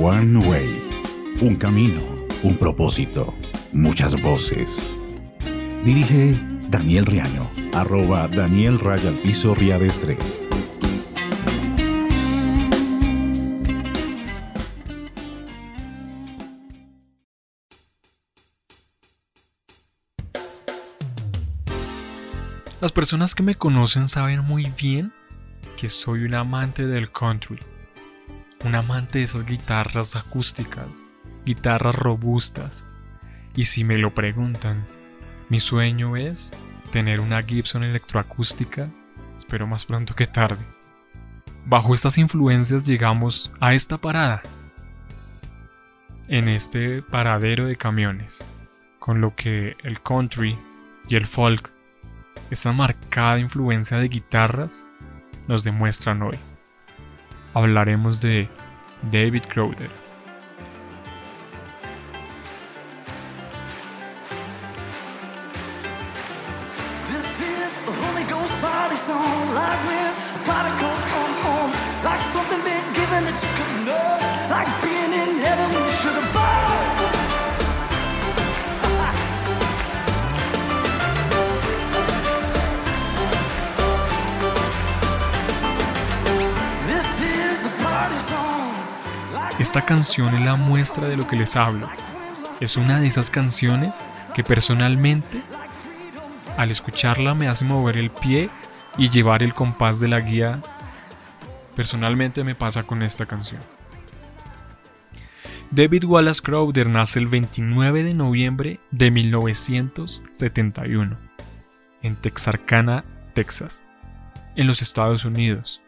One Way. Un camino, un propósito, muchas voces. Dirige Daniel Riaño, arroba Daniel Raya al Piso Riades 3. Las personas que me conocen saben muy bien que soy un amante del country. Un amante de esas guitarras acústicas, guitarras robustas. Y si me lo preguntan, mi sueño es tener una Gibson electroacústica, espero más pronto que tarde. Bajo estas influencias llegamos a esta parada, en este paradero de camiones, con lo que el country y el folk esa marcada influencia de guitarras nos demuestran hoy. Hablaremos de David Crowder. Esta canción es la muestra de lo que les hablo. Es una de esas canciones que personalmente, al escucharla, me hace mover el pie y llevar el compás de la guía. Personalmente me pasa con esta canción. David Wallace Crowder nace el 29 de noviembre de 1971 en Texarkana, Texas, en los Estados Unidos.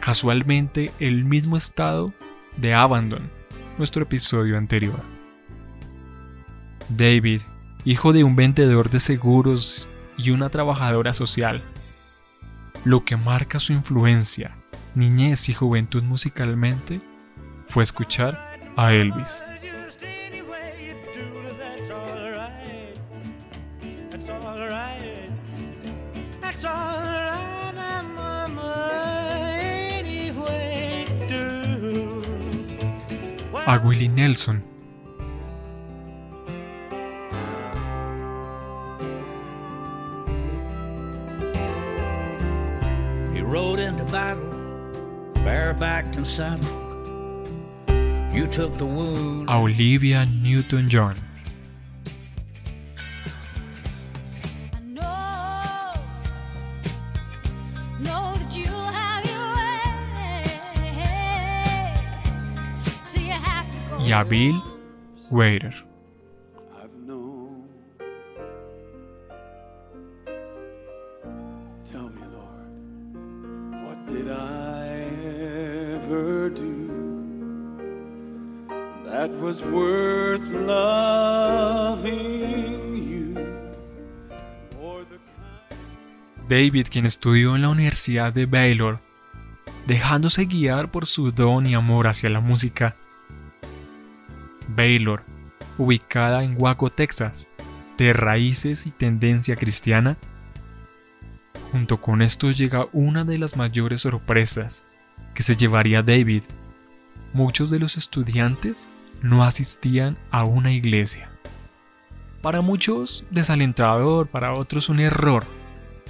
Casualmente el mismo estado de Abandon, nuestro episodio anterior. David, hijo de un vendedor de seguros y una trabajadora social, lo que marca su influencia, niñez y juventud musicalmente, fue escuchar a Elvis. A Willie Nelson. He rode into battle, barebacked and saddled. You took the wound. A Olivia Newton-John. That was worth loving you? David, quien estudió en la Universidad de Baylor, dejándose guiar por su don y amor hacia la música, Baylor, ubicada en Waco, Texas, de raíces y tendencia cristiana. Junto con esto llega una de las mayores sorpresas que se llevaría David. Muchos de los estudiantes no asistían a una iglesia. Para muchos desalentador, para otros un error,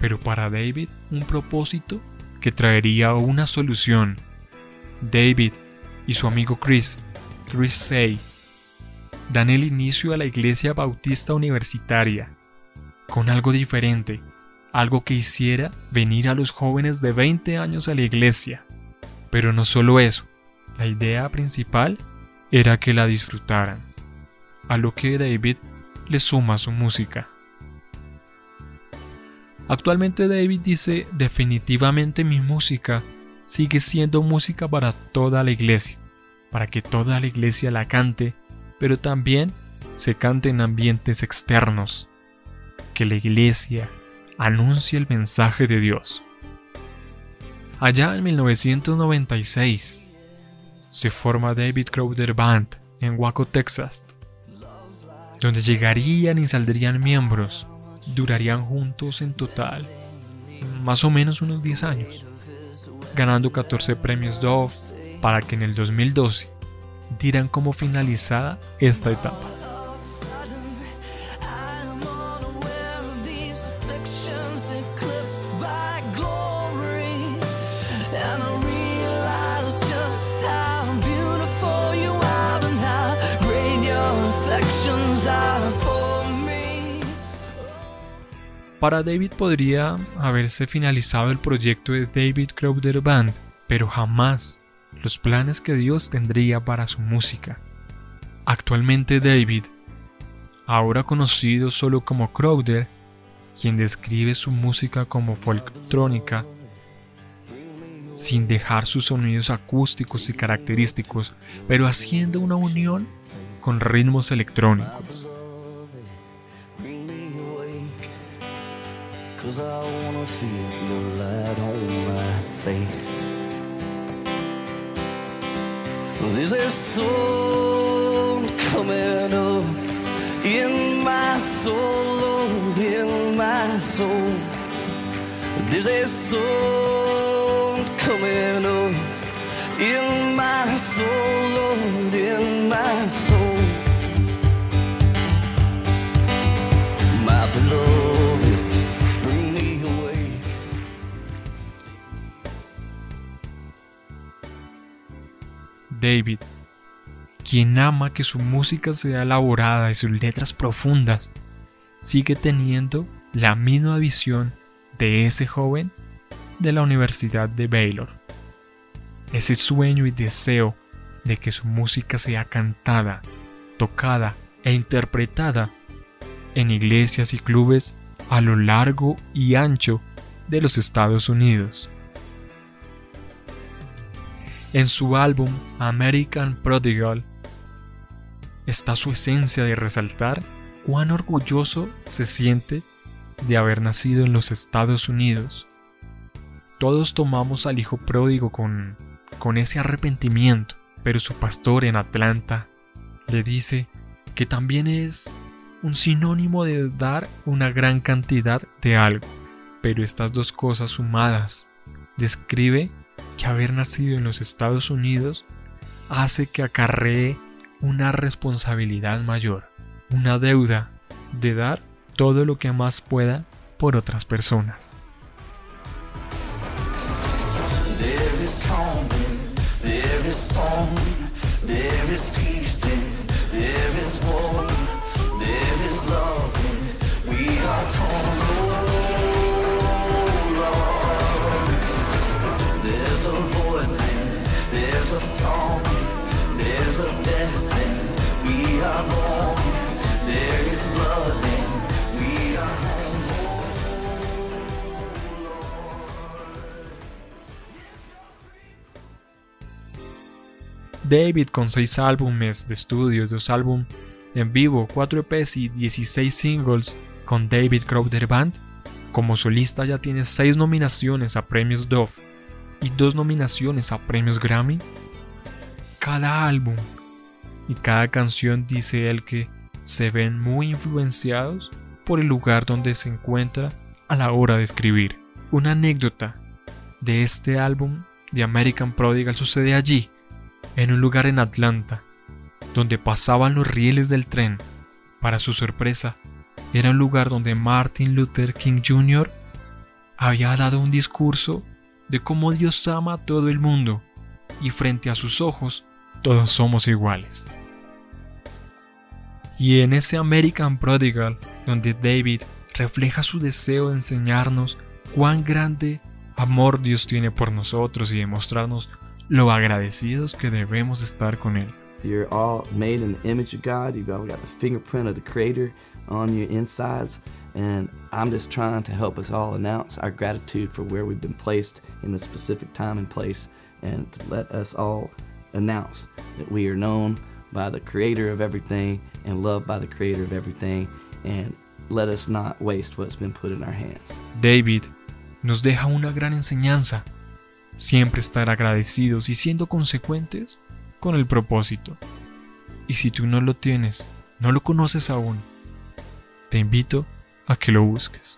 pero para David un propósito que traería una solución. David y su amigo Chris, Chris Say, dan el inicio a la Iglesia Bautista Universitaria, con algo diferente, algo que hiciera venir a los jóvenes de 20 años a la iglesia. Pero no solo eso, la idea principal era que la disfrutaran, a lo que David le suma su música. Actualmente David dice definitivamente mi música sigue siendo música para toda la iglesia, para que toda la iglesia la cante pero también se canta en ambientes externos, que la iglesia anuncie el mensaje de Dios. Allá en 1996 se forma David Crowder Band en Waco, Texas, donde llegarían y saldrían miembros, durarían juntos en total más o menos unos 10 años, ganando 14 premios Dove para que en el 2012 dirán como finalizada esta etapa. Para David podría haberse finalizado el proyecto de David Crowder Band, pero jamás los planes que Dios tendría para su música. Actualmente David, ahora conocido solo como Crowder, quien describe su música como folktrónica, sin dejar sus sonidos acústicos y característicos, pero haciendo una unión con ritmos electrónicos. There's a soul coming up in my soul, in my soul. There's a soul David, quien ama que su música sea elaborada y sus letras profundas, sigue teniendo la misma visión de ese joven de la Universidad de Baylor. Ese sueño y deseo de que su música sea cantada, tocada e interpretada en iglesias y clubes a lo largo y ancho de los Estados Unidos. En su álbum American Prodigal está su esencia de resaltar cuán orgulloso se siente de haber nacido en los Estados Unidos. Todos tomamos al hijo pródigo con, con ese arrepentimiento, pero su pastor en Atlanta le dice que también es un sinónimo de dar una gran cantidad de algo, pero estas dos cosas sumadas describe que haber nacido en los Estados Unidos hace que acarree una responsabilidad mayor, una deuda de dar todo lo que más pueda por otras personas. David con 6 álbumes de estudio, 2 álbumes en vivo, 4 EPs y 16 singles con David Crowder Band, como solista ya tiene 6 nominaciones a premios Dove y 2 nominaciones a premios Grammy. Cada álbum y cada canción dice él que se ven muy influenciados por el lugar donde se encuentra a la hora de escribir. Una anécdota de este álbum de American Prodigal sucede allí, en un lugar en Atlanta, donde pasaban los rieles del tren. Para su sorpresa, era un lugar donde Martin Luther King Jr. había dado un discurso de cómo Dios ama a todo el mundo y frente a sus ojos todos somos iguales. Y en ese American Prodigal, donde David refleja su deseo de enseñarnos cuán grande amor Dios tiene por nosotros y demostrarnos lo agradecidos que debemos estar con Él. You're all made in the image of God. You've got the fingerprint of the Creator on your insides. And I'm just trying to help us all announce our gratitude for where we've been placed in a specific time and place and let us all announce that we are known by the Creator of everything and loved by the Creator of everything. And let us not waste what's been put in our hands. David nos deja una gran enseñanza Siempre estar agradecidos y siendo consecuentes con el propósito. Y si tú no lo tienes, no lo conoces aún, te invito a que lo busques.